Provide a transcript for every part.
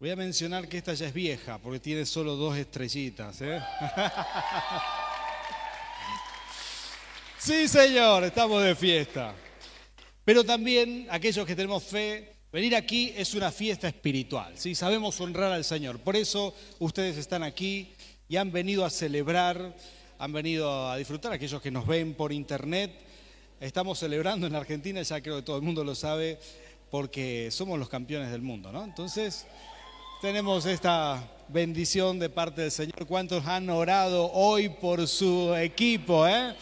Voy a mencionar que esta ya es vieja, porque tiene solo dos estrellitas. ¿eh? sí, señor, estamos de fiesta. Pero también aquellos que tenemos fe, venir aquí es una fiesta espiritual. ¿sí? Sabemos honrar al Señor. Por eso ustedes están aquí y han venido a celebrar, han venido a disfrutar, aquellos que nos ven por internet. Estamos celebrando en Argentina, ya creo que todo el mundo lo sabe, porque somos los campeones del mundo, ¿no? Entonces, tenemos esta bendición de parte del Señor. ¿Cuántos han orado hoy por su equipo? Eh?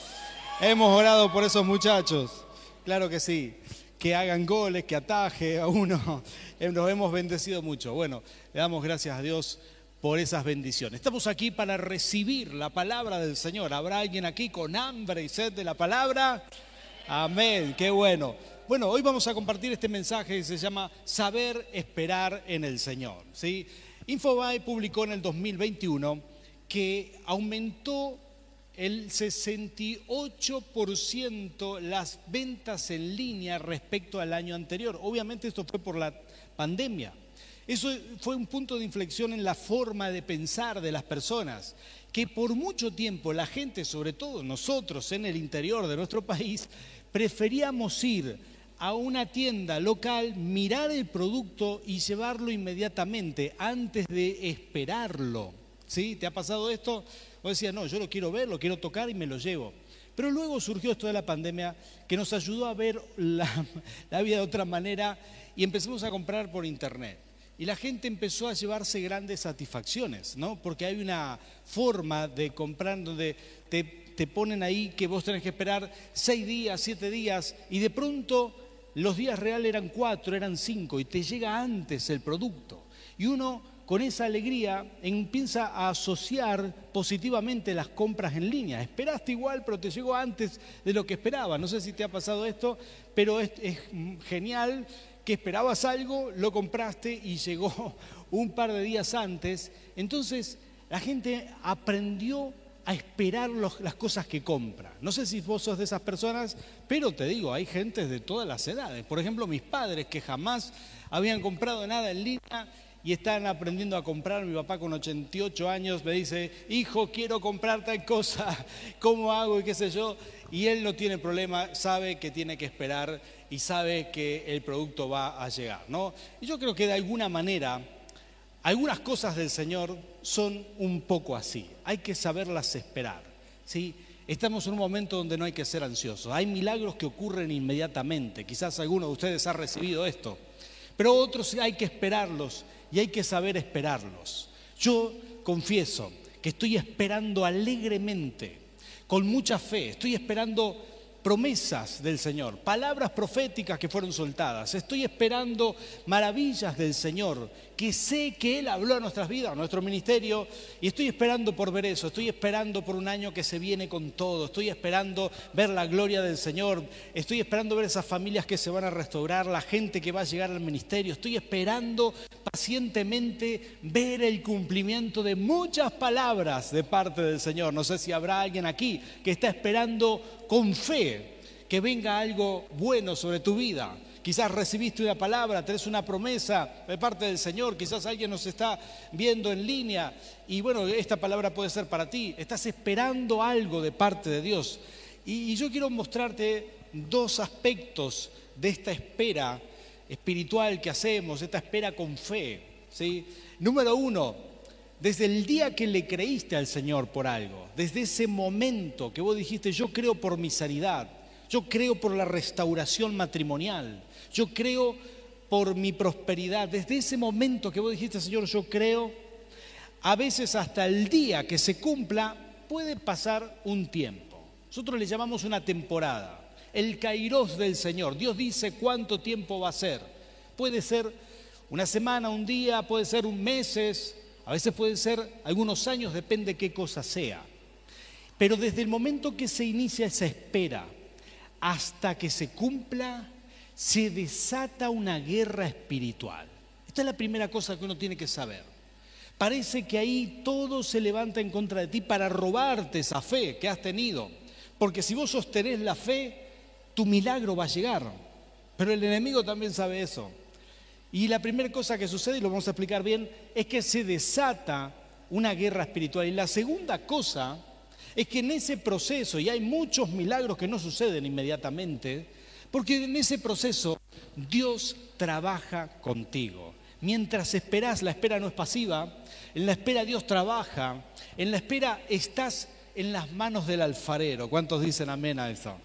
Hemos orado por esos muchachos. Claro que sí. Que hagan goles, que ataje a uno. Nos hemos bendecido mucho. Bueno, le damos gracias a Dios por esas bendiciones. Estamos aquí para recibir la palabra del Señor. ¿Habrá alguien aquí con hambre y sed de la palabra? Amén. Qué bueno. Bueno, hoy vamos a compartir este mensaje que se llama Saber esperar en el Señor. ¿sí? Infobae publicó en el 2021 que aumentó el 68% las ventas en línea respecto al año anterior. Obviamente esto fue por la pandemia. Eso fue un punto de inflexión en la forma de pensar de las personas, que por mucho tiempo la gente, sobre todo nosotros en el interior de nuestro país, preferíamos ir a una tienda local, mirar el producto y llevarlo inmediatamente antes de esperarlo. ¿Sí? ¿Te ha pasado esto? Vos decías, no, yo lo quiero ver, lo quiero tocar y me lo llevo. Pero luego surgió esto de la pandemia que nos ayudó a ver la, vida de otra manera y empezamos a comprar por internet. Y la gente empezó a llevarse grandes satisfacciones, ¿no? Porque hay una forma de comprar donde te, te ponen ahí que vos tenés que esperar seis días, siete días, y de pronto los días reales eran cuatro, eran cinco, y te llega antes el producto. Y uno con esa alegría empieza a asociar positivamente las compras en línea. Esperaste igual, pero te llegó antes de lo que esperaba. No sé si te ha pasado esto, pero es, es genial que esperabas algo, lo compraste y llegó un par de días antes. Entonces la gente aprendió a esperar las cosas que compra. No sé si vos sos de esas personas, pero te digo, hay gente de todas las edades. Por ejemplo, mis padres que jamás habían comprado nada en línea y están aprendiendo a comprar. Mi papá con 88 años me dice, hijo, quiero comprar tal cosa, ¿cómo hago y qué sé yo? Y él no tiene problema, sabe que tiene que esperar y sabe que el producto va a llegar, ¿no? Y yo creo que de alguna manera algunas cosas del Señor son un poco así, hay que saberlas esperar. ¿sí? Estamos en un momento donde no hay que ser ansiosos, hay milagros que ocurren inmediatamente, quizás alguno de ustedes ha recibido esto, pero otros hay que esperarlos y hay que saber esperarlos. Yo confieso que estoy esperando alegremente, con mucha fe, estoy esperando promesas del Señor, palabras proféticas que fueron soltadas. Estoy esperando maravillas del Señor, que sé que Él habló a nuestras vidas, a nuestro ministerio, y estoy esperando por ver eso, estoy esperando por un año que se viene con todo, estoy esperando ver la gloria del Señor, estoy esperando ver esas familias que se van a restaurar, la gente que va a llegar al ministerio, estoy esperando pacientemente ver el cumplimiento de muchas palabras de parte del Señor. No sé si habrá alguien aquí que está esperando con fe que venga algo bueno sobre tu vida. Quizás recibiste una palabra, tenés una promesa de parte del Señor, quizás alguien nos está viendo en línea y bueno, esta palabra puede ser para ti. Estás esperando algo de parte de Dios. Y, yo quiero mostrarte dos aspectos de esta espera espiritual que hacemos, esta espera con fe. ¿sí? Número uno, desde el día que le creíste al Señor por algo, desde ese momento que vos dijiste, yo creo por mi sanidad, yo creo por la restauración matrimonial, yo creo por mi prosperidad, desde ese momento que vos dijiste, Señor, yo creo, a veces hasta el día que se cumpla puede pasar un tiempo. Nosotros le llamamos una temporada, el kairos del Señor. Dios dice cuánto tiempo va a ser. Puede ser una semana, un día, puede ser un meses, a veces puede ser algunos años, depende qué cosa sea. Pero desde el momento que se inicia esa espera hasta que se cumpla, se desata una guerra espiritual. Esta es la primera cosa que uno tiene que saber. Parece que ahí todo se levanta en contra de ti para robarte esa fe que has tenido. Porque si vos sostenés la fe, tu milagro va a llegar. Pero el enemigo también sabe eso. Y la primera cosa que sucede, y lo vamos a explicar bien, es que se desata una guerra espiritual. Y la segunda cosa es que en ese proceso, y hay muchos milagros que no suceden inmediatamente, porque en ese proceso Dios trabaja contigo. Mientras esperas, la espera no es pasiva, en la espera Dios trabaja, en la espera estás en las manos del alfarero. ¿Cuántos dicen amén a eso?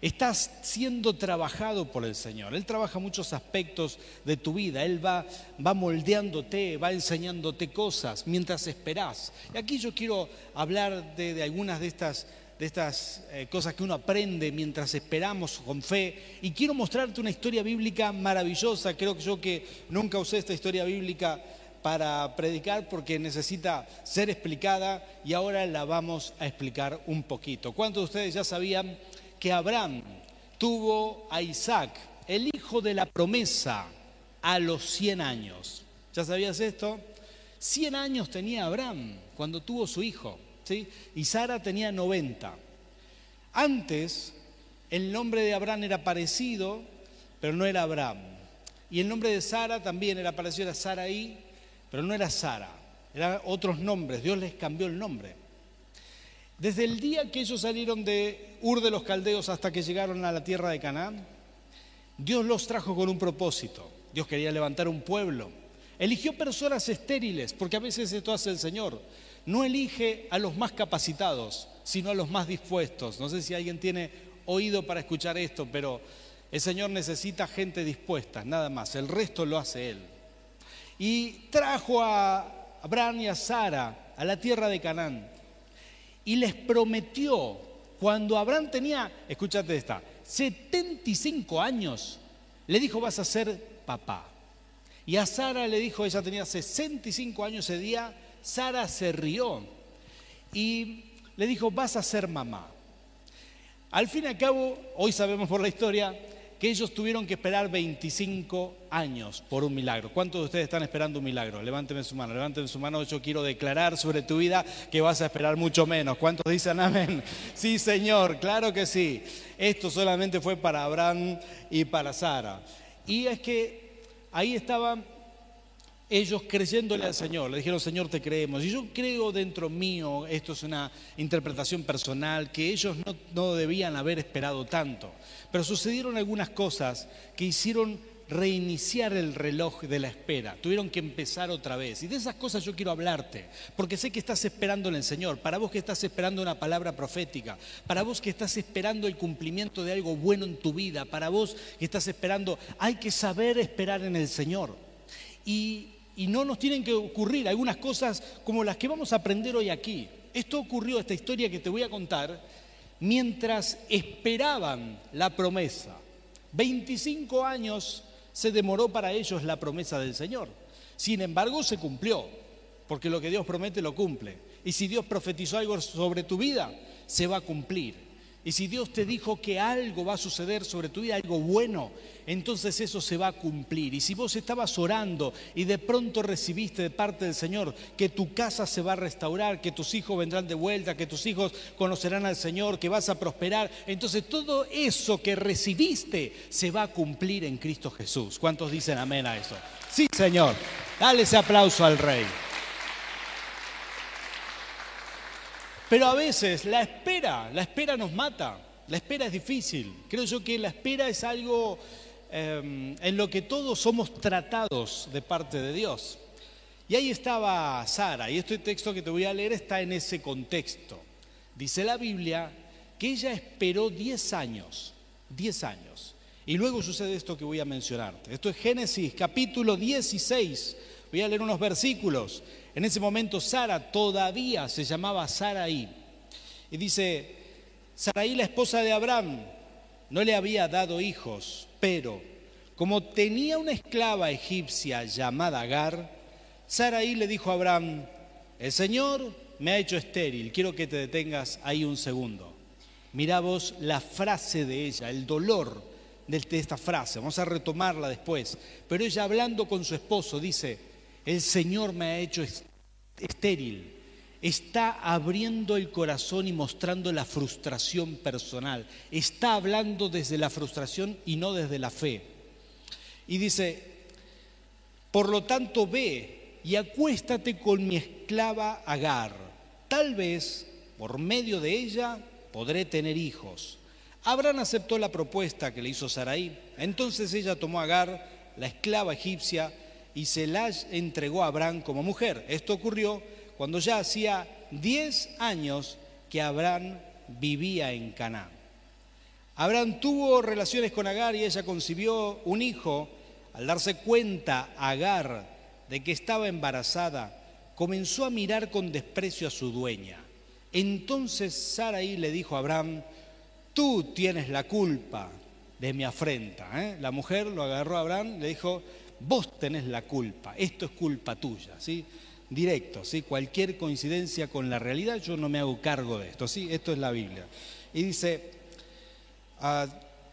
Estás siendo trabajado por el Señor. Él trabaja muchos aspectos de tu vida. Él va, va moldeándote, va enseñándote cosas mientras esperás. Y aquí yo quiero hablar de, algunas de estas, de estas eh, cosas que uno aprende mientras esperamos con fe. Y quiero mostrarte una historia bíblica maravillosa. Creo que yo que nunca usé esta historia bíblica para predicar porque necesita ser explicada y ahora la vamos a explicar un poquito. ¿Cuántos de ustedes ya sabían que Abraham tuvo a Isaac, el hijo de la promesa, a los 100 años. ¿Ya sabías esto? 100 años tenía Abraham cuando tuvo su hijo, Y Sara tenía 90. Antes, el nombre de Abraham era parecido, pero no era Abraham. Y el nombre de Sara también era parecido, a Saraí, pero no era Sara. Eran otros nombres. Dios les cambió el nombre. Desde el día que ellos salieron de Ur de los Caldeos hasta que llegaron a la tierra de Canaán, Dios los trajo con un propósito. Dios quería levantar un pueblo. Eligió personas estériles, porque a veces esto hace el Señor. No elige a los más capacitados, sino a los más dispuestos. No sé si alguien tiene oído para escuchar esto, pero el Señor necesita gente dispuesta, nada más. El resto lo hace Él. Y trajo a Abraham y a Sara a la tierra de Canaán y les prometió, cuando Abraham tenía, escúchate esta, 75 años, le dijo, vas a ser papá. Y a Sara le dijo, ella tenía 65 años ese día, Sara se rió y le dijo, vas a ser mamá. Al fin y al cabo, hoy sabemos por la historia que ellos tuvieron que esperar 25 años por un milagro. ¿Cuántos de ustedes están esperando un milagro? Levánteme su mano, levánteme su mano. Yo quiero declarar sobre tu vida que vas a esperar mucho menos. ¿Cuántos dicen amén? Sí, Señor, claro que sí. Esto solamente fue para Abraham y para Sara. Y es que ahí estaban ellos creyéndole al Señor, le dijeron, Señor, te creemos. Y yo creo dentro mío, esto es una interpretación personal, que ellos no, no debían haber esperado tanto. Pero sucedieron algunas cosas que hicieron reiniciar el reloj de la espera. Tuvieron que empezar otra vez. Y de esas cosas yo quiero hablarte, porque sé que estás esperando en el Señor. Para vos que estás esperando una palabra profética, para vos que estás esperando el cumplimiento de algo bueno en tu vida, para vos que estás esperando, hay que saber esperar en el Señor. Y y no nos tienen que ocurrir algunas cosas como las que vamos a aprender hoy aquí. Esto ocurrió, esta historia que te voy a contar, mientras esperaban la promesa. 25 años se demoró para ellos la promesa del Señor. Sin embargo, se cumplió, porque lo que Dios promete lo cumple. Y si Dios profetizó algo sobre tu vida, se va a cumplir. Y si Dios te dijo que algo va a suceder sobre tu vida, algo bueno, entonces eso se va a cumplir. Y si vos estabas orando y de pronto recibiste de parte del Señor que tu casa se va a restaurar, que tus hijos vendrán de vuelta, que tus hijos conocerán al Señor, que vas a prosperar, entonces todo eso que recibiste se va a cumplir en Cristo Jesús. ¿Cuántos dicen amén a eso? Sí, Señor. Dale ese aplauso al Rey. Pero a veces la espera, la espera nos mata, la espera es difícil. Creo yo que la espera es algo em, en lo que todos somos tratados de parte de Dios. Y ahí estaba Sara, y este texto que te voy a leer está en ese contexto. Dice la Biblia que ella esperó 10 años, 10 años. Y luego sucede esto que voy a mencionarte. Esto es Génesis capítulo 16. Voy a leer unos versículos. En ese momento Sara todavía se llamaba Saraí. Y dice, Saraí, la esposa de Abraham, no le había dado hijos, pero como tenía una esclava egipcia llamada Agar, Saraí le dijo a Abraham, el Señor me ha hecho estéril, quiero que te detengas ahí un segundo. Mirá vos la frase de ella, el dolor de esta frase, vamos a retomarla después, pero ella hablando con su esposo dice, el Señor me ha hecho estéril. Está abriendo el corazón y mostrando la frustración personal. Está hablando desde la frustración y no desde la fe. Y dice, Por lo tanto, ve y acuéstate con mi esclava Agar. Tal vez, por medio de ella, podré tener hijos. Abraham aceptó la propuesta que le hizo Sarai. Entonces ella tomó a Agar, la esclava egipcia, y se la entregó a Abraham como mujer. Esto ocurrió cuando ya hacía 10 años que Abraham vivía en Canaán. Abraham tuvo relaciones con Agar y ella concibió un hijo. Al darse cuenta Agar de que estaba embarazada, comenzó a mirar con desprecio a su dueña. Entonces Sarai le dijo a Abraham, tú tienes la culpa de mi afrenta. ¿eh? La mujer lo agarró a Abraham, le dijo, vos tenés la culpa, esto es culpa tuya. ¿sí? Directo, ¿sí? cualquier coincidencia con la realidad, yo no me hago cargo de esto. ¿sí? Esto es la Biblia. Y dice, ah,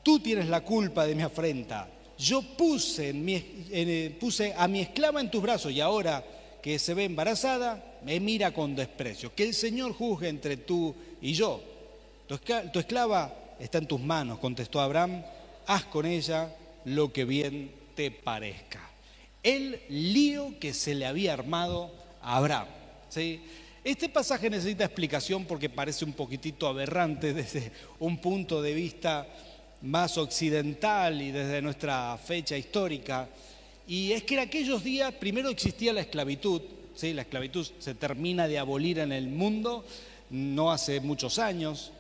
tú tienes la culpa de mi afrenta. Yo puse, eh, puse a mi esclava en tus brazos y ahora que se ve embarazada, me mira con desprecio. Que el Señor juzgue entre tú y yo. Tu esclava está en tus manos, contestó Abraham, haz con ella lo que bien parezca. El lío que se le había armado a Abraham. Este pasaje necesita explicación porque parece un poquitito aberrante desde un punto de vista más occidental y desde nuestra fecha histórica. Y es que en aquellos días primero existía la esclavitud, ¿sí? la esclavitud se termina de abolir en el mundo no hace muchos años,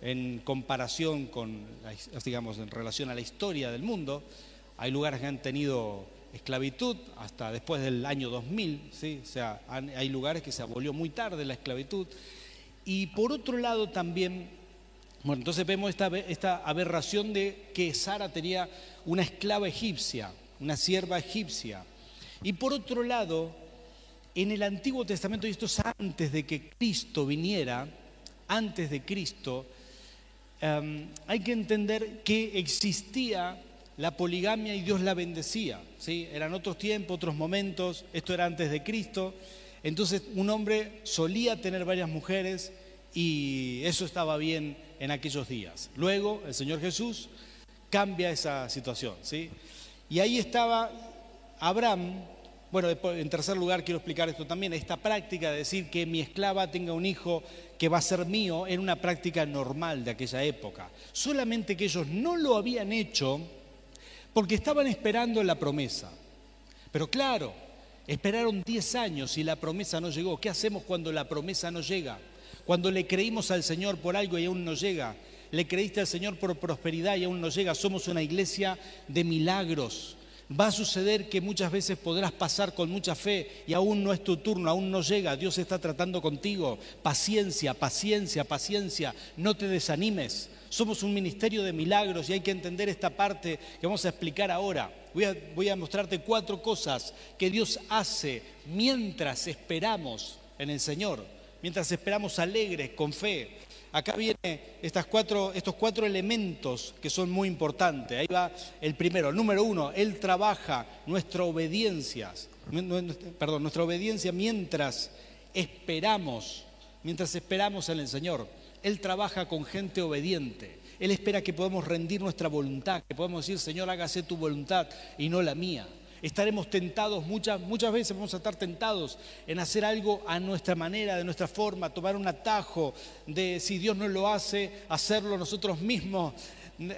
en comparación con, digamos, en relación a la historia del mundo. Hay lugares que han tenido esclavitud hasta después del año 2000, ¿sí? o sea, hay lugares que se abolió muy tarde la esclavitud. Y por otro lado también, bueno, entonces vemos esta, aberración de que Sara tenía una esclava egipcia, una sierva egipcia. Y por otro lado, en el Antiguo Testamento, y esto es antes de que Cristo viniera, antes de Cristo, Em, hay que entender que existía la poligamia y Dios la bendecía. ¿sí? Eran otros tiempos, otros momentos, esto era antes de Cristo. Entonces un hombre solía tener varias mujeres y eso estaba bien en aquellos días. Luego el Señor Jesús cambia esa situación. ¿sí? Y ahí estaba Abraham. Bueno, en tercer lugar quiero explicar esto también, esta práctica de decir que mi esclava tenga un hijo que va a ser mío era una práctica normal de aquella época. Solamente que ellos no lo habían hecho porque estaban esperando la promesa. Pero claro, esperaron 10 años y la promesa no llegó. ¿Qué hacemos cuando la promesa no llega? Cuando le creímos al Señor por algo y aún no llega. Le creíste al Señor por prosperidad y aún no llega. Somos una iglesia de milagros. Va a suceder que muchas veces podrás pasar con mucha fe y aún no es tu turno, aún no llega, Dios está tratando contigo. Paciencia, paciencia, paciencia, no te desanimes. Somos un ministerio de milagros y hay que entender esta parte que vamos a explicar ahora. Voy a, voy a mostrarte cuatro cosas que Dios hace mientras esperamos en el Señor, mientras esperamos alegres, con fe. Acá vienen estos cuatro elementos que son muy importantes. Ahí va el primero. Número uno, Él trabaja nuestra obediencia, perdón, nuestra obediencia mientras esperamos, mientras esperamos en el Señor. Él trabaja con gente obediente. Él espera que podamos rendir nuestra voluntad, que podamos decir, Señor, hágase tu voluntad y no la mía. Estaremos tentados, muchas, muchas veces vamos a estar tentados en hacer algo a nuestra manera, de nuestra forma, tomar un atajo de si Dios no lo hace, hacerlo nosotros mismos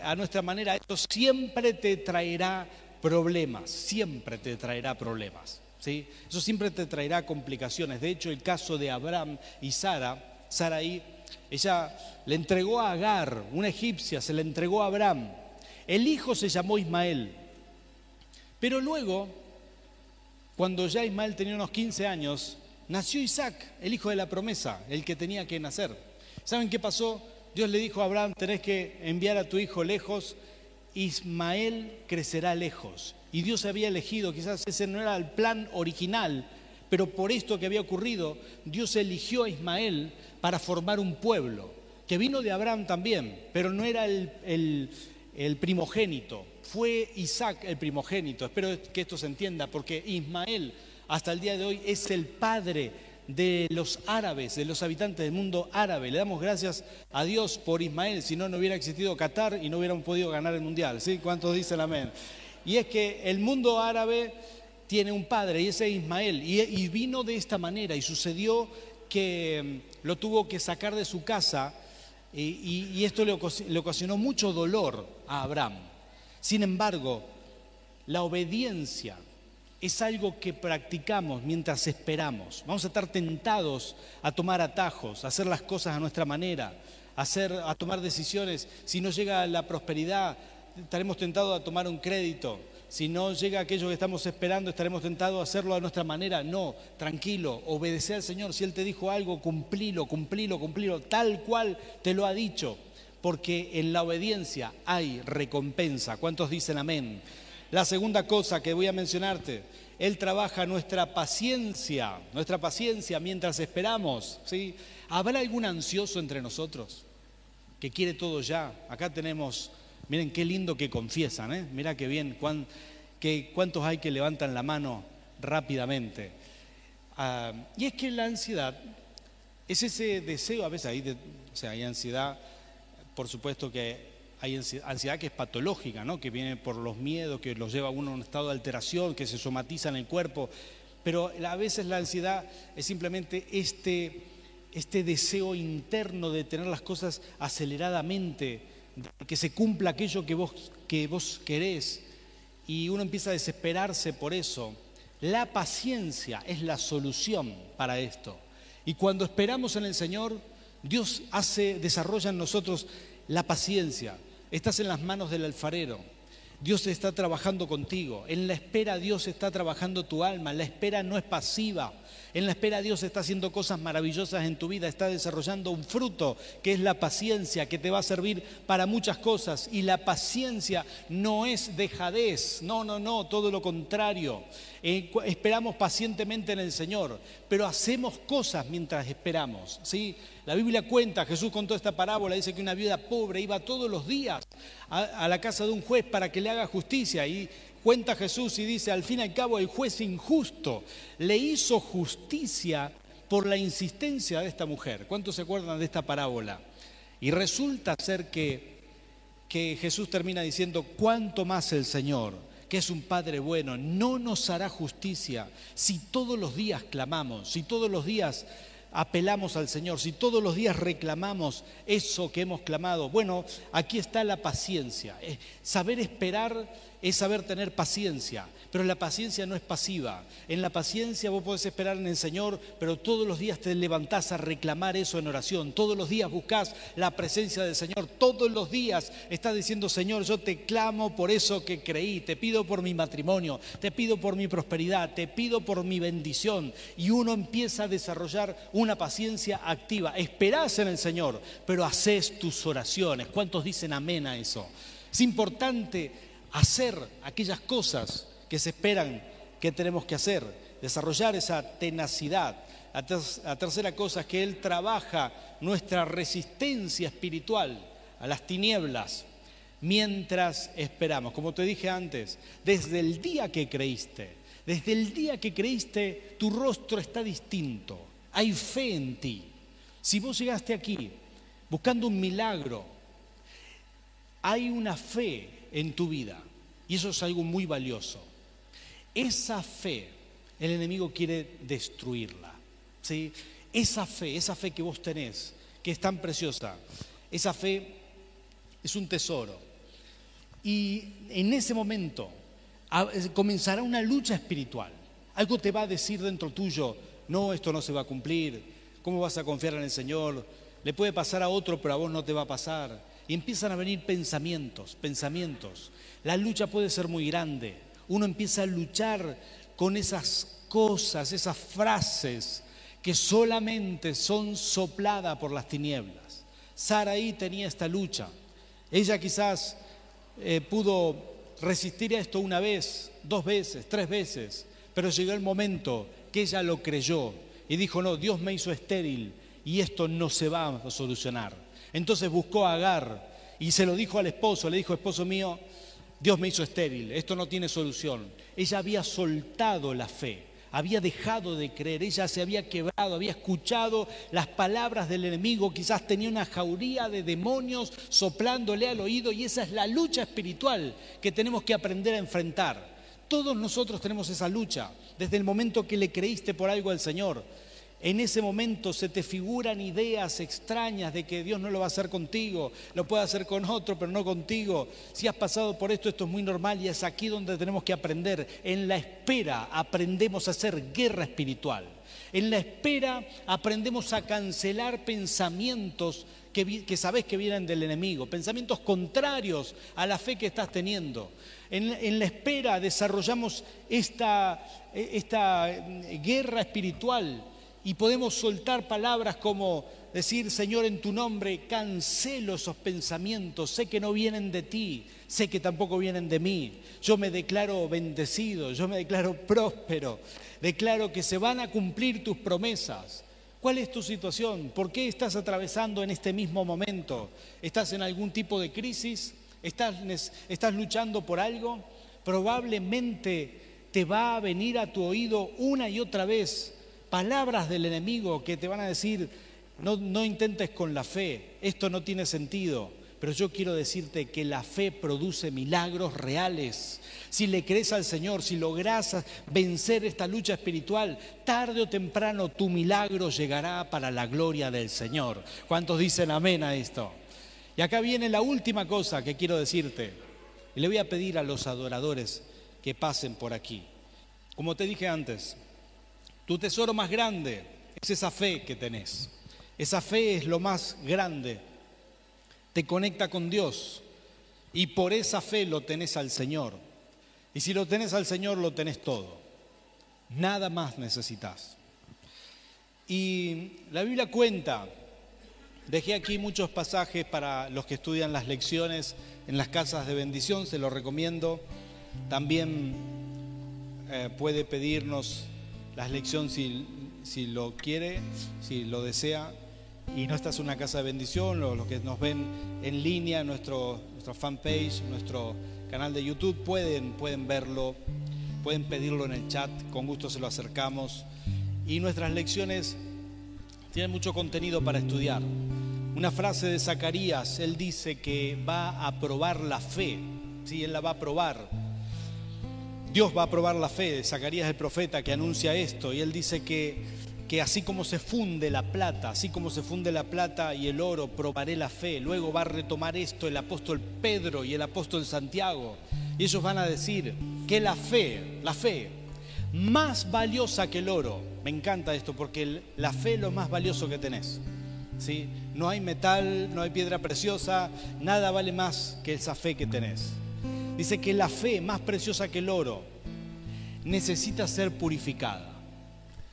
a nuestra manera. Eso siempre te traerá problemas, siempre te traerá problemas. ¿sí? Eso siempre te traerá complicaciones. De hecho, el caso de Abraham y Sara, ahí, ella le entregó a Agar, una egipcia, se le entregó a Abraham. El hijo se llamó Ismael. Pero luego, cuando ya Ismael tenía unos 15 años, nació Isaac, el hijo de la promesa, el que tenía que nacer. ¿Saben qué pasó? Dios le dijo a Abraham, tenés que enviar a tu hijo lejos, Ismael crecerá lejos. Y Dios había elegido, quizás ese no era el plan original, pero por esto que había ocurrido, Dios eligió a Ismael para formar un pueblo, que vino de Abraham también, pero no era el, el primogénito, fue Isaac el primogénito. Espero que esto se entienda, porque Ismael hasta el día de hoy es el padre de los árabes, de los habitantes del mundo árabe. Le damos gracias a Dios por Ismael, si no, no hubiera existido Qatar y no hubieran podido ganar el mundial. ¿Sí? ¿Cuántos dicen amén? Y es que el mundo árabe tiene un padre y ese es Ismael. Y, vino de esta manera y sucedió que mm, lo tuvo que sacar de su casa y, esto le, le ocasionó mucho dolor a Abraham. Sin embargo, la obediencia es algo que practicamos mientras esperamos. Vamos a estar tentados a tomar atajos, a hacer las cosas a nuestra manera, a, tomar decisiones. Si no llega la prosperidad, estaremos tentados a tomar un crédito. Si no llega aquello que estamos esperando, estaremos tentados a hacerlo a nuestra manera. No, tranquilo, obedece al Señor. Si Él te dijo algo, cumplilo, cumplilo, cumplilo, tal cual te lo ha dicho. Porque en la obediencia hay recompensa. ¿Cuántos dicen amén? La segunda cosa que voy a mencionarte, Él trabaja nuestra paciencia, nuestra paciencia mientras esperamos. ¿sí? ¿Habrá algún ansioso entre nosotros que quiere todo ya? Acá tenemos Miren qué lindo que confiesan, ¿eh? Mira qué bien, cuántos hay que levantan la mano rápidamente. Ah, y es que la ansiedad es ese deseo, a veces hay, o sea, hay ansiedad, por supuesto que hay ansiedad que es patológica, ¿no? que viene por los miedos, que los lleva a uno a un estado de alteración, que se somatiza en el cuerpo, pero a veces la ansiedad es simplemente este, este deseo interno de tener las cosas aceleradamente que se cumpla aquello que vos, que vos querés y uno empieza a desesperarse por eso. La paciencia es la solución para esto. Y cuando esperamos en el Señor, Dios hace, desarrolla en nosotros la paciencia. Estás en las manos del alfarero. Dios está trabajando contigo. En la espera Dios está trabajando tu alma. La espera no es pasiva. En la espera Dios está haciendo cosas maravillosas en tu vida, está desarrollando un fruto que es la paciencia, que te va a servir para muchas cosas. Y la paciencia no es dejadez, no, no, no, todo lo contrario. Eh, esperamos pacientemente en el Señor, pero hacemos cosas mientras esperamos. ¿sí? La Biblia cuenta, Jesús contó esta parábola, dice que una viuda pobre iba todos los días a, la casa de un juez para que le haga justicia y cuenta Jesús y dice, al fin y al cabo el juez injusto le hizo justicia por la insistencia de esta mujer. ¿Cuántos se acuerdan de esta parábola? Y resulta ser que, que Jesús termina diciendo, ¿cuánto más el Señor, que es un Padre bueno, no nos hará justicia si todos los días clamamos, si todos los días apelamos al Señor, si todos los días reclamamos eso que hemos clamado? Bueno, aquí está la paciencia. Saber esperar es saber tener paciencia, pero la paciencia no es pasiva. En la paciencia vos podés esperar en el Señor, pero todos los días te levantás a reclamar eso en oración, todos los días buscas la presencia del Señor, todos los días estás diciendo, Señor, yo te clamo por eso que creí, te pido por mi matrimonio, te pido por mi prosperidad, te pido por mi bendición. Y uno empieza a desarrollar una paciencia activa. Esperás en el Señor, pero haces tus oraciones. ¿Cuántos dicen amén a eso? Es importante hacer aquellas cosas que se esperan que tenemos que hacer, desarrollar esa tenacidad. La, tercera cosa es que Él trabaja nuestra resistencia espiritual a las tinieblas mientras esperamos. Como te dije antes, desde el día que creíste, desde el día que creíste, tu rostro está distinto. Hay fe en ti. Si vos llegaste aquí buscando un milagro, hay una fe en tu vida. Y eso es algo muy valioso. Esa fe, el enemigo quiere destruirla. ¿sí? Esa fe, esa fe que vos tenés, que es tan preciosa, esa fe es un tesoro. Y en ese momento comenzará una lucha espiritual. Algo te va a decir dentro tuyo, no, esto no se va a cumplir, ¿cómo vas a confiar en el Señor? Le puede pasar a otro, pero a vos no te va a pasar. Y empiezan a venir pensamientos, pensamientos. La lucha puede ser muy grande. Uno empieza a luchar con esas cosas, esas frases que solamente son sopladas por las tinieblas. Saraí tenía esta lucha. Ella quizás eh, pudo resistir a esto una vez, dos veces, tres veces, pero llegó el momento que ella lo creyó y dijo, no, Dios me hizo estéril y esto no se va a solucionar. Entonces buscó a Agar y se lo dijo al esposo, le dijo, esposo mío, Dios me hizo estéril, esto no tiene solución. Ella había soltado la fe, había dejado de creer, ella se había quebrado, había escuchado las palabras del enemigo, quizás tenía una jauría de demonios soplándole al oído y esa es la lucha espiritual que tenemos que aprender a enfrentar Todos nosotros tenemos esa lucha, desde el momento que le creíste por algo al Señor. En ese momento se te figuran ideas extrañas de que Dios no lo va a hacer contigo, lo puede hacer con otro, pero no contigo. Si has pasado por esto, esto es muy normal y es aquí donde tenemos que aprender. En la espera aprendemos a hacer guerra espiritual. En la espera aprendemos a cancelar pensamientos que, que sabes que vienen del enemigo, pensamientos contrarios a la fe que estás teniendo. En, la espera desarrollamos esta, esta guerra espiritual y podemos soltar palabras como decir, Señor, en tu nombre cancelo esos pensamientos, sé que no vienen de ti, sé que tampoco vienen de mí. Yo me declaro bendecido, yo me declaro próspero, declaro que se van a cumplir tus promesas. ¿Cuál es tu situación? ¿Por qué estás atravesando en este mismo momento? ¿Estás en algún tipo de crisis? ¿Estás, estás luchando por algo? Probablemente te va a venir a tu oído una y otra vez palabras del enemigo que te van a decir, no, no intentes con la fe, esto no tiene sentido. Pero yo quiero decirte que la fe produce milagros reales. Si le crees al Señor, si logras vencer esta lucha espiritual, tarde o temprano tu milagro llegará para la gloria del Señor. ¿Cuántos dicen amén a esto? Y acá viene la última cosa que quiero decirte. Y le voy a pedir a los adoradores que pasen por aquí. Como te dije antes, tu tesoro más grande es esa fe que tenés. Esa fe es lo más grande te conecta con Dios y por esa fe lo tenés al Señor. Y si lo tenés al Señor, lo tenés todo. Nada más necesitas. Y la Biblia cuenta, dejé aquí muchos pasajes para los que estudian las lecciones en las casas de bendición, se lo recomiendo. También eh, puede pedirnos las lecciones si, si lo quiere, si lo desea y no estás en una casa de bendición, o los que nos ven en línea, nuestro, nuestra fanpage, nuestro canal de YouTube, pueden, pueden verlo, pueden pedirlo en el chat, con gusto se lo acercamos. Y nuestras lecciones tienen mucho contenido para estudiar. Una frase de Zacarías, él dice que va a probar la fe, ¿sí? él la va a probar. Dios va a probar la fe. Zacarías el profeta que anuncia esto y él dice que que así como se funde la plata, así como se funde la plata y el oro, probaré la fe. Luego va a retomar esto el apóstol Pedro y el apóstol Santiago. Y ellos van a decir que la fe, la fe, más valiosa que el oro. Me encanta esto porque la fe es lo más valioso que tenés. ¿sí? No hay metal, no hay piedra preciosa, nada vale más que esa fe que tenés. Dice que la fe, más preciosa que el oro, necesita ser purificada.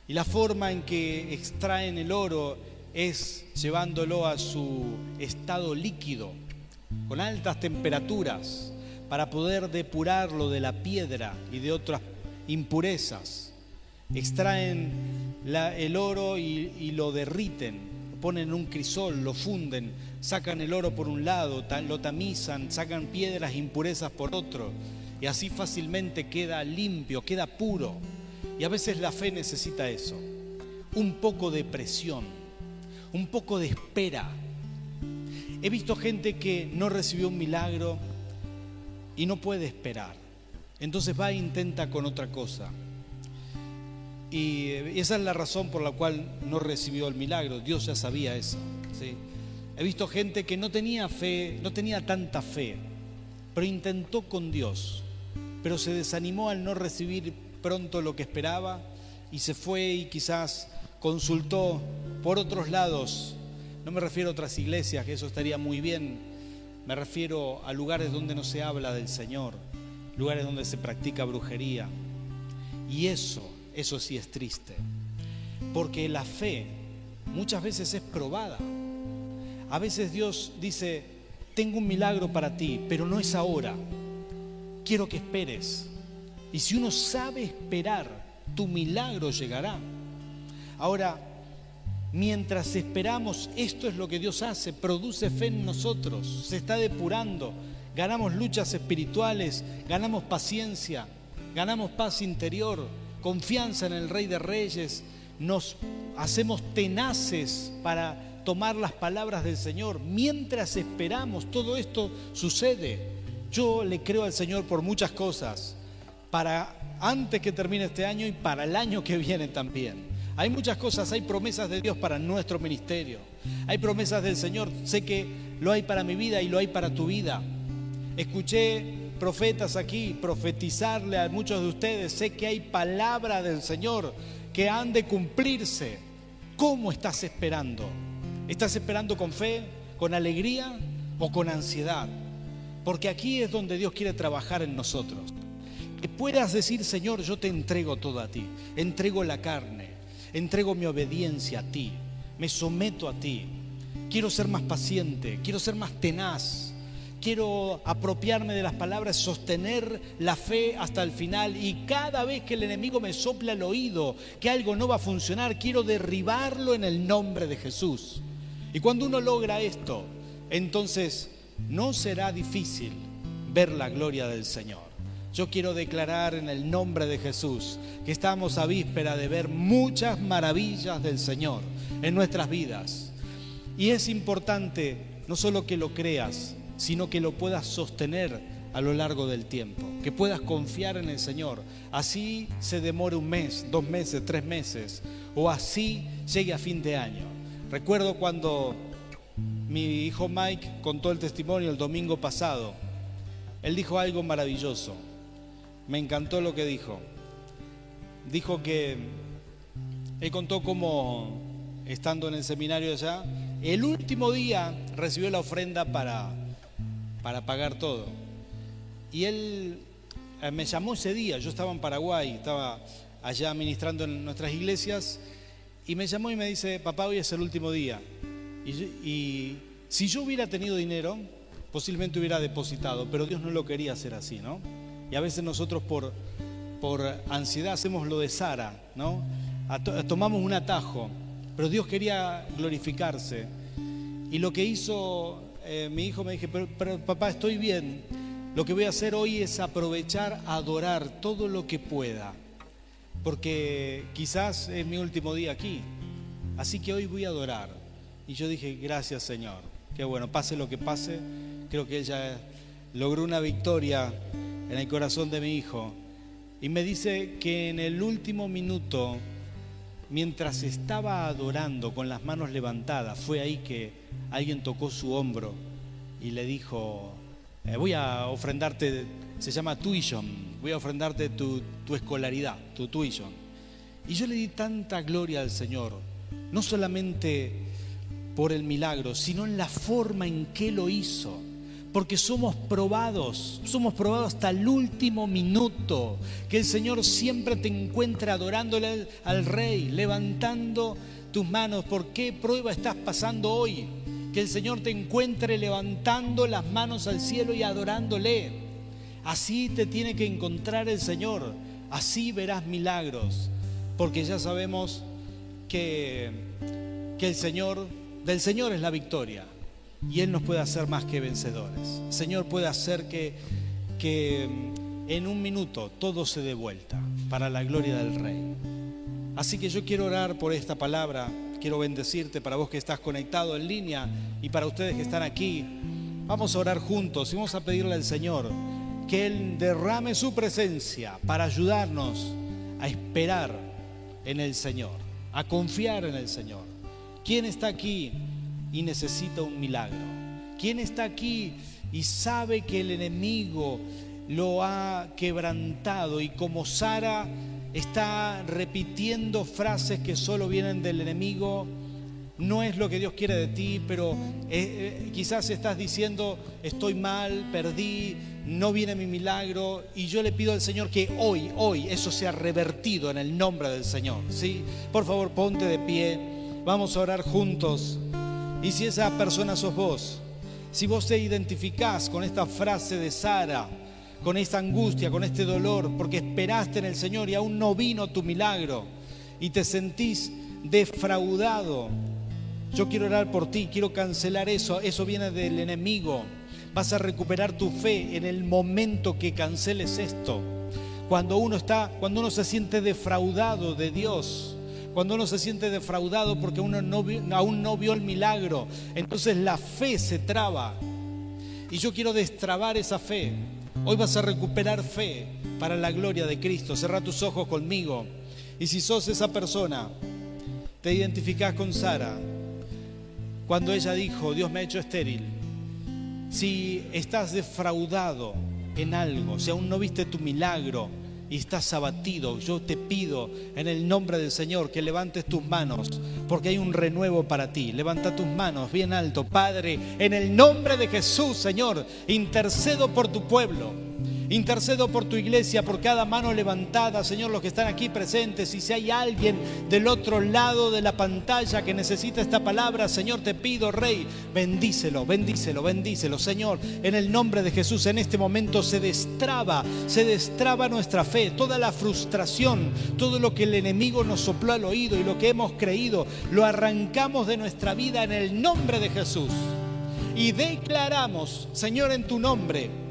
Y la forma en que extraen el oro es llevándolo a su estado líquido, con altas temperaturas, para poder depurarlo de la piedra y de otras impurezas. Extraen el oro y, lo derriten, ponen en un crisol, lo funden, sacan el oro por un lado, lo tamizan, sacan piedras impurezas por otro, y así fácilmente queda limpio, queda puro. Y a veces la fe necesita eso, un poco de presión, un poco de espera. He visto gente que no recibió un milagro y no puede esperar. Entonces va e intenta con otra cosa. Y esa es la razón por la cual no recibió el milagro. Dios ya sabía eso. He visto gente que no tenía fe, no tenía tanta fe, pero intentó con Dios, pero se desanimó al no recibir pronto lo que esperaba y se fue y quizás consultó por otros lados. No me refiero a otras iglesias, que eso estaría muy bien. Me refiero a lugares donde no se habla del Señor, lugares donde se practica brujería. Y eso, eso sí es triste. Porque la fe muchas veces es probada. A veces Dios dice, tengo un milagro para ti, pero no es ahora. Quiero que esperes. Y si uno sabe esperar, tu milagro llegará. Ahora, mientras esperamos, esto es lo que Dios hace, produce fe en nosotros, se está depurando, ganamos luchas espirituales, ganamos paciencia, ganamos paz interior, confianza en el Rey de Reyes, nos hacemos tenaces para tomar las palabras del Señor. Mientras esperamos, todo esto sucede. Yo le creo al Señor por muchas cosas para antes que termine este año y para el año que viene también. Hay muchas cosas, hay promesas de Dios para nuestro ministerio. Hay promesas del Señor. Sé que lo hay para mi vida y lo hay para tu vida. Escuché profetas aquí profetizarle a muchos de ustedes. Sé que hay palabra del Señor que han de cumplirse. ¿Cómo estás esperando? ¿Estás esperando con fe, con alegría o con ansiedad? Porque aquí es donde Dios quiere trabajar en nosotros. Que puedas decir, Señor, yo te entrego todo a ti. Entrego la carne, entrego mi obediencia a ti, me someto a ti. Quiero ser más paciente, quiero ser más tenaz, quiero apropiarme de las palabras, sostener la fe hasta el final y cada vez que el enemigo me sopla el oído que algo no va a funcionar, quiero derribarlo en el nombre de Jesús. Y cuando uno logra esto, entonces no será difícil ver la gloria del Señor. Yo quiero declarar en el nombre de Jesús que estamos a víspera de ver muchas maravillas del Señor en nuestras vidas. Y es importante no solo que lo creas, sino que lo puedas sostener a lo largo del tiempo, que puedas confiar en el Señor. Así se demore un mes, dos meses, tres meses, o así llegue a fin de año. Recuerdo cuando mi hijo Mike contó el testimonio el domingo pasado. Él dijo algo maravilloso. Me encantó lo que dijo. Dijo que él contó cómo, estando en el seminario allá, el último día recibió la ofrenda para, para pagar todo. Y él eh, me llamó ese día, yo estaba en Paraguay, estaba allá ministrando en nuestras iglesias, y me llamó y me dice, papá, hoy es el último día. Y, y si yo hubiera tenido dinero, posiblemente hubiera depositado, pero Dios no lo quería hacer así, ¿no? Y a veces nosotros por, por ansiedad hacemos lo de Sara, ¿no? Tomamos un atajo, pero Dios quería glorificarse. Y lo que hizo eh, mi hijo me dije, pero, papá, estoy bien. Lo que voy a hacer hoy es aprovechar, adorar todo lo que pueda. Porque quizás es mi último día aquí. Así que hoy voy a adorar. Y yo dije, gracias Señor. Que bueno, pase lo que pase. Creo que ella logró una victoria en el corazón de mi hijo. Y me dice que en el último minuto, mientras estaba adorando con las manos levantadas, fue ahí que alguien tocó su hombro y le dijo, eh, voy a ofrendarte, se llama tuition, voy a ofrendarte tu, tu escolaridad, tu tuition. Y yo le di tanta gloria al Señor, no solamente por el milagro, sino en la forma en que lo hizo porque somos probados, somos probados hasta el último minuto, que el Señor siempre te encuentra adorándole al Rey, levantando tus manos. ¿Por qué prueba estás pasando hoy? Que el Señor te encuentre levantando las manos al cielo y adorándole. Así te tiene que encontrar el Señor, así verás milagros, porque ya sabemos que, que el Señor, del Señor es la victoria y Él nos puede hacer más que vencedores. Señor puede hacer que, que mm, en un minuto todo se dé vuelta para la gloria del Rey. Así que yo quiero orar por esta palabra, quiero bendecirte para vos que estás conectado en línea y para ustedes que están aquí. Vamos a orar juntos y vamos a pedirle al Señor que Él derrame su presencia para ayudarnos a esperar en el Señor, a confiar en el Señor. ¿Quién está aquí? Y necesita un milagro? ¿Quién está aquí y sabe que el enemigo lo ha quebrantado y como Sara está repitiendo frases que solo vienen del enemigo? No es lo que Dios quiere de ti, pero eh, eh, quizás estás diciendo, estoy mal, perdí, no viene mi milagro, y yo le pido al Señor que hoy, hoy, eso sea revertido en el nombre del Señor. ¿sí? Por favor, ponte de pie, vamos a orar juntos. Y si esa persona sos vos, si vos te identificás con esta frase de Sara, con esta angustia, con este dolor, porque esperaste en el Señor y aún no vino tu milagro y te sentís defraudado, yo quiero orar por ti, quiero cancelar eso, eso viene del enemigo. Vas a recuperar tu fe en el momento que canceles esto. Cuando uno está, cuando uno se siente defraudado de Dios, cuando uno se siente defraudado porque uno aún no vio el milagro, entonces la fe se traba. Y yo quiero destrabar esa fe. Hoy vas a recuperar fe para la gloria de Cristo. Cerra tus ojos conmigo. Y si sos esa persona, te identificás con Sara, cuando ella dijo, Dios me ha hecho estéril. Si estás defraudado en algo, si aún no viste tu milagro, y estás abatido, yo te pido en el nombre del Señor que levantes tus manos, porque hay un renuevo para ti. Levanta tus manos bien alto, Padre, en el nombre de Jesús, Señor, intercedo por tu pueblo. Intercedo por tu iglesia, por cada mano levantada, Señor, los que están aquí presentes. Y si hay alguien del otro lado de la pantalla que necesita esta palabra, Señor, te pido, Rey, bendícelo, bendícelo, bendícelo. Señor, en el nombre de Jesús, en este momento se destraba, se destraba nuestra fe, toda la frustración, todo lo que el enemigo nos sopló al oído y lo que hemos creído, lo arrancamos de nuestra vida en el nombre de Jesús. Y declaramos, Señor, en tu nombre,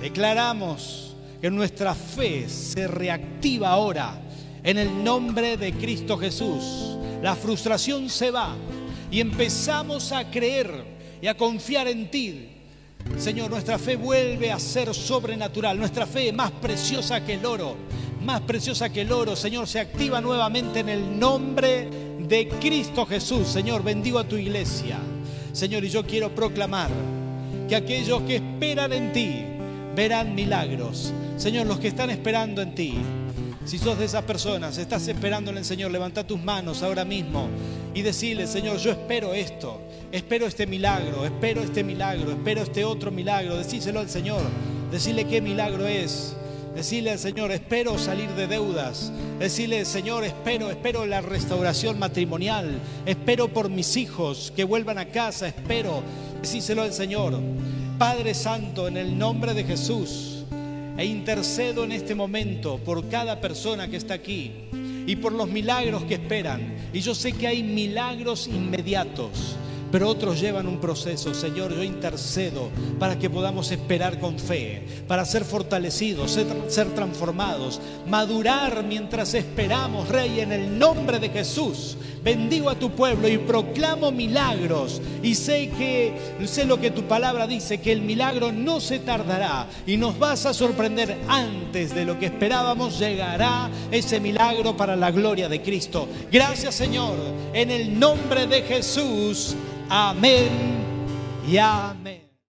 Declaramos que nuestra fe se reactiva ahora en el nombre de Cristo Jesús. La frustración se va y empezamos a creer y a confiar en ti. Señor, nuestra fe vuelve a ser sobrenatural, nuestra fe más preciosa que el oro, más preciosa que el oro, Señor, se activa nuevamente en el nombre de Cristo Jesús. Señor, bendigo a tu iglesia. Señor, y yo quiero proclamar que aquellos que esperan en ti, verán milagros. Señor, los que están esperando en ti, si sos de esas personas, estás esperando en Señor, levanta tus manos ahora mismo y decirle, Señor, yo espero esto, espero este milagro, espero este milagro, espero este otro milagro. Decíselo al Señor, decirle qué milagro es. Decirle al Señor, espero salir de deudas. Decirle, Señor, espero, espero la restauración matrimonial. Espero por mis hijos que vuelvan a casa. Espero. Decíselo al Señor. Padre Santo, en el nombre de Jesús, e intercedo en este momento por cada persona que está aquí y por los milagros que esperan. Y yo sé que hay milagros inmediatos pero otros llevan un proceso. Señor, yo intercedo para que podamos esperar con fe, para ser fortalecidos, ser, transformados, madurar mientras esperamos, Rey, en el nombre de Jesús. Bendigo a tu pueblo y proclamo milagros. Y sé que sé lo que tu palabra dice, que el milagro no se tardará y nos vas a sorprender antes de lo que esperábamos. Llegará ese milagro para la gloria de Cristo. Gracias, Señor, en el nombre de Jesús. Amén y amén.